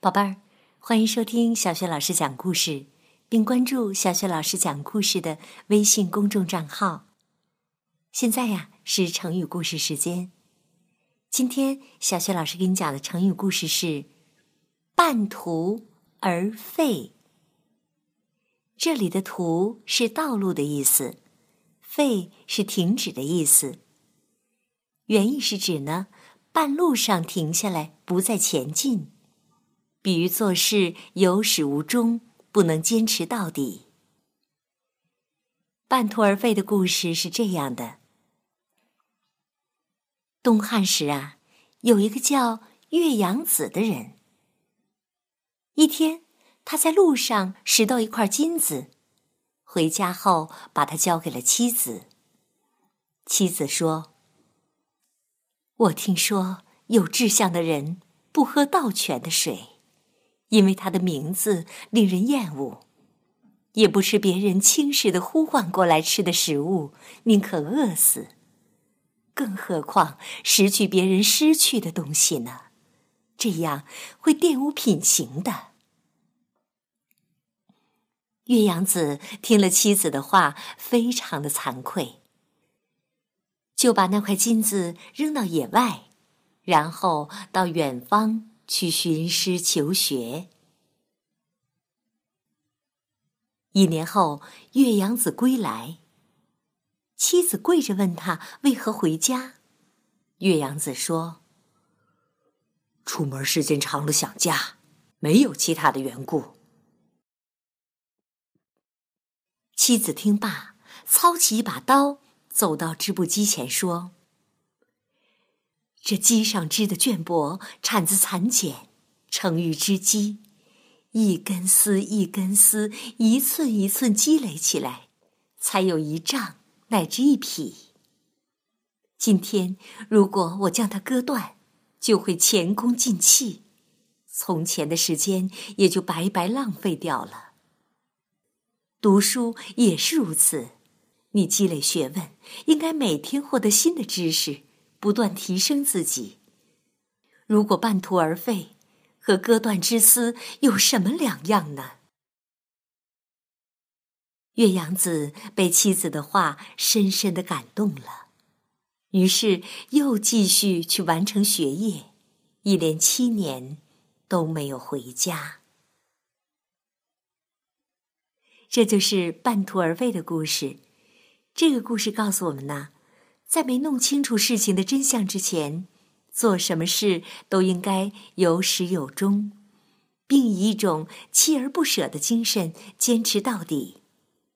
宝贝儿，欢迎收听小雪老师讲故事，并关注小雪老师讲故事的微信公众账号。现在呀是成语故事时间，今天小雪老师给你讲的成语故事是“半途而废”。这里的“途”是道路的意思，“废”是停止的意思。原意是指呢，半路上停下来，不再前进。比喻做事有始无终，不能坚持到底。半途而废的故事是这样的：东汉时啊，有一个叫岳阳子的人。一天，他在路上拾到一块金子，回家后把它交给了妻子。妻子说：“我听说有志向的人不喝倒泉的水。”因为他的名字令人厌恶，也不吃别人轻视的呼唤过来吃的食物，宁可饿死。更何况失去别人失去的东西呢？这样会玷污品行的。岳阳子听了妻子的话，非常的惭愧，就把那块金子扔到野外，然后到远方。去寻师求学。一年后，岳阳子归来，妻子跪着问他为何回家。岳阳子说：“出门时间长了想家，没有其他的缘故。”妻子听罢，操起一把刀，走到织布机前说。这机上织的绢帛产自蚕茧，成于织机，一根丝一根丝，一寸一寸积累起来，才有一丈乃至一匹。今天如果我将它割断，就会前功尽弃，从前的时间也就白白浪费掉了。读书也是如此，你积累学问，应该每天获得新的知识。不断提升自己。如果半途而废，和割断之丝有什么两样呢？岳阳子被妻子的话深深的感动了，于是又继续去完成学业，一连七年都没有回家。这就是半途而废的故事。这个故事告诉我们呢。在没弄清楚事情的真相之前，做什么事都应该有始有终，并以一种锲而不舍的精神坚持到底，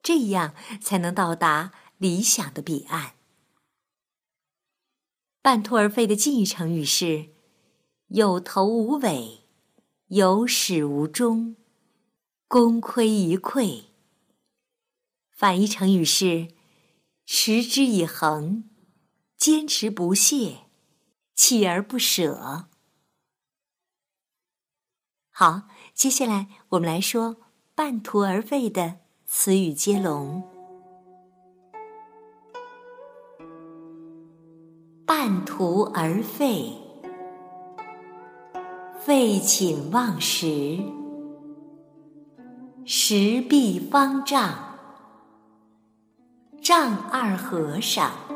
这样才能到达理想的彼岸。半途而废的近义成语是“有头无尾”“有始无终”“功亏一篑”。反义成语是“持之以恒”。坚持不懈，锲而不舍。好，接下来我们来说“半途而废”的词语接龙。半途而废，废寝忘食，石壁方丈，丈二和尚。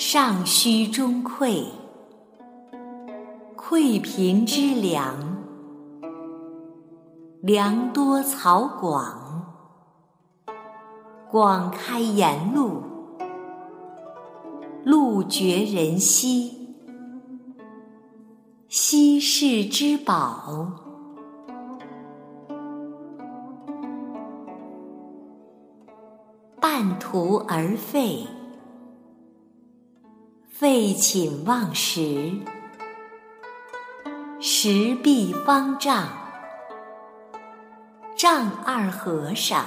上虚中馈，馈贫之良，良多草广，广开言路，路绝人稀，稀世之宝，半途而废。废寝忘食，石壁方丈，丈二和尚，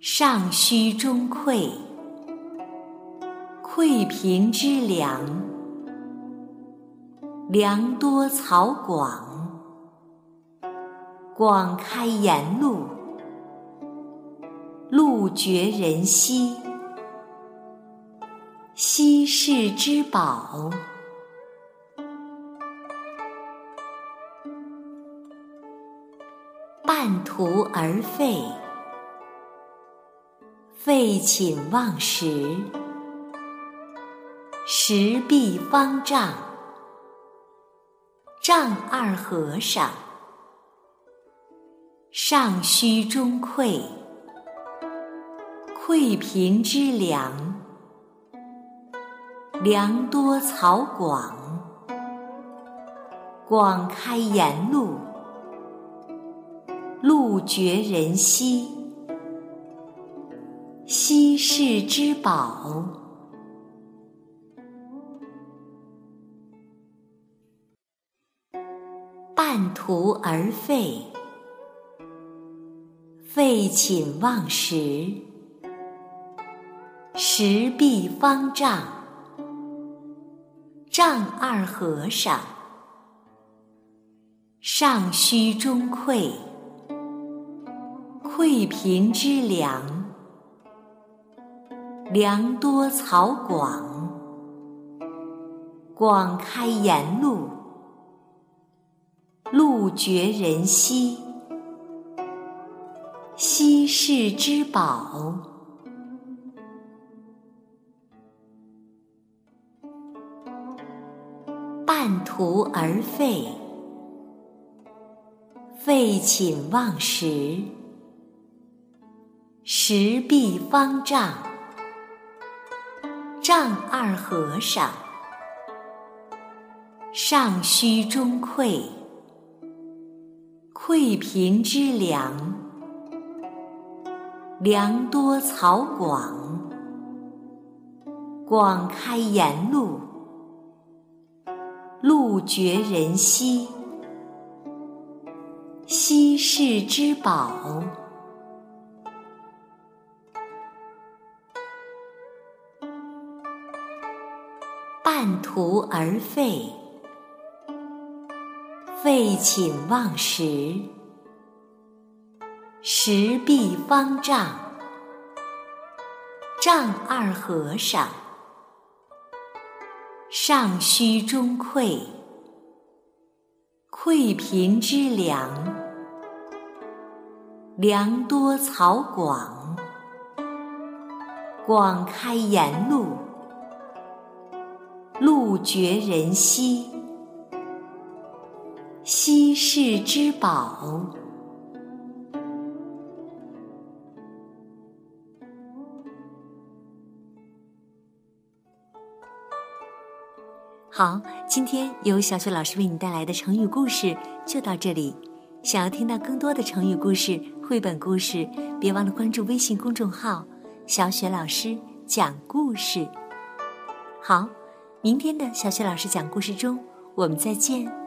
上虚中馈，馈贫之良，粮多草广，广开言路，路绝人稀。稀世之宝，半途而废。废寝忘食，食毕方丈。丈二和尚。尚虚中馈，馈贫之粮。粮多草广，广开言路。路绝人稀，稀世之宝。半途而废，废寝忘食，食毕方丈，丈二和尚，上虚中馈。馈贫之粮，粮多草广，广开言路，路绝人稀，稀世之宝。途而废，废寝忘食。石壁方丈，丈二和尚，上虚中馈，馈贫之粮，粮多草广，广开言路，路绝人稀，稀世之宝。半途而废，废寝忘食，食毕方丈，丈二和尚，上虚中馈，馈贫之粮，粮多草广，广开言路。路绝人稀，稀世之宝。好，今天由小雪老师为你带来的成语故事就到这里。想要听到更多的成语故事、绘本故事，别忘了关注微信公众号“小雪老师讲故事”。好。明天的小雪老师讲故事中，我们再见。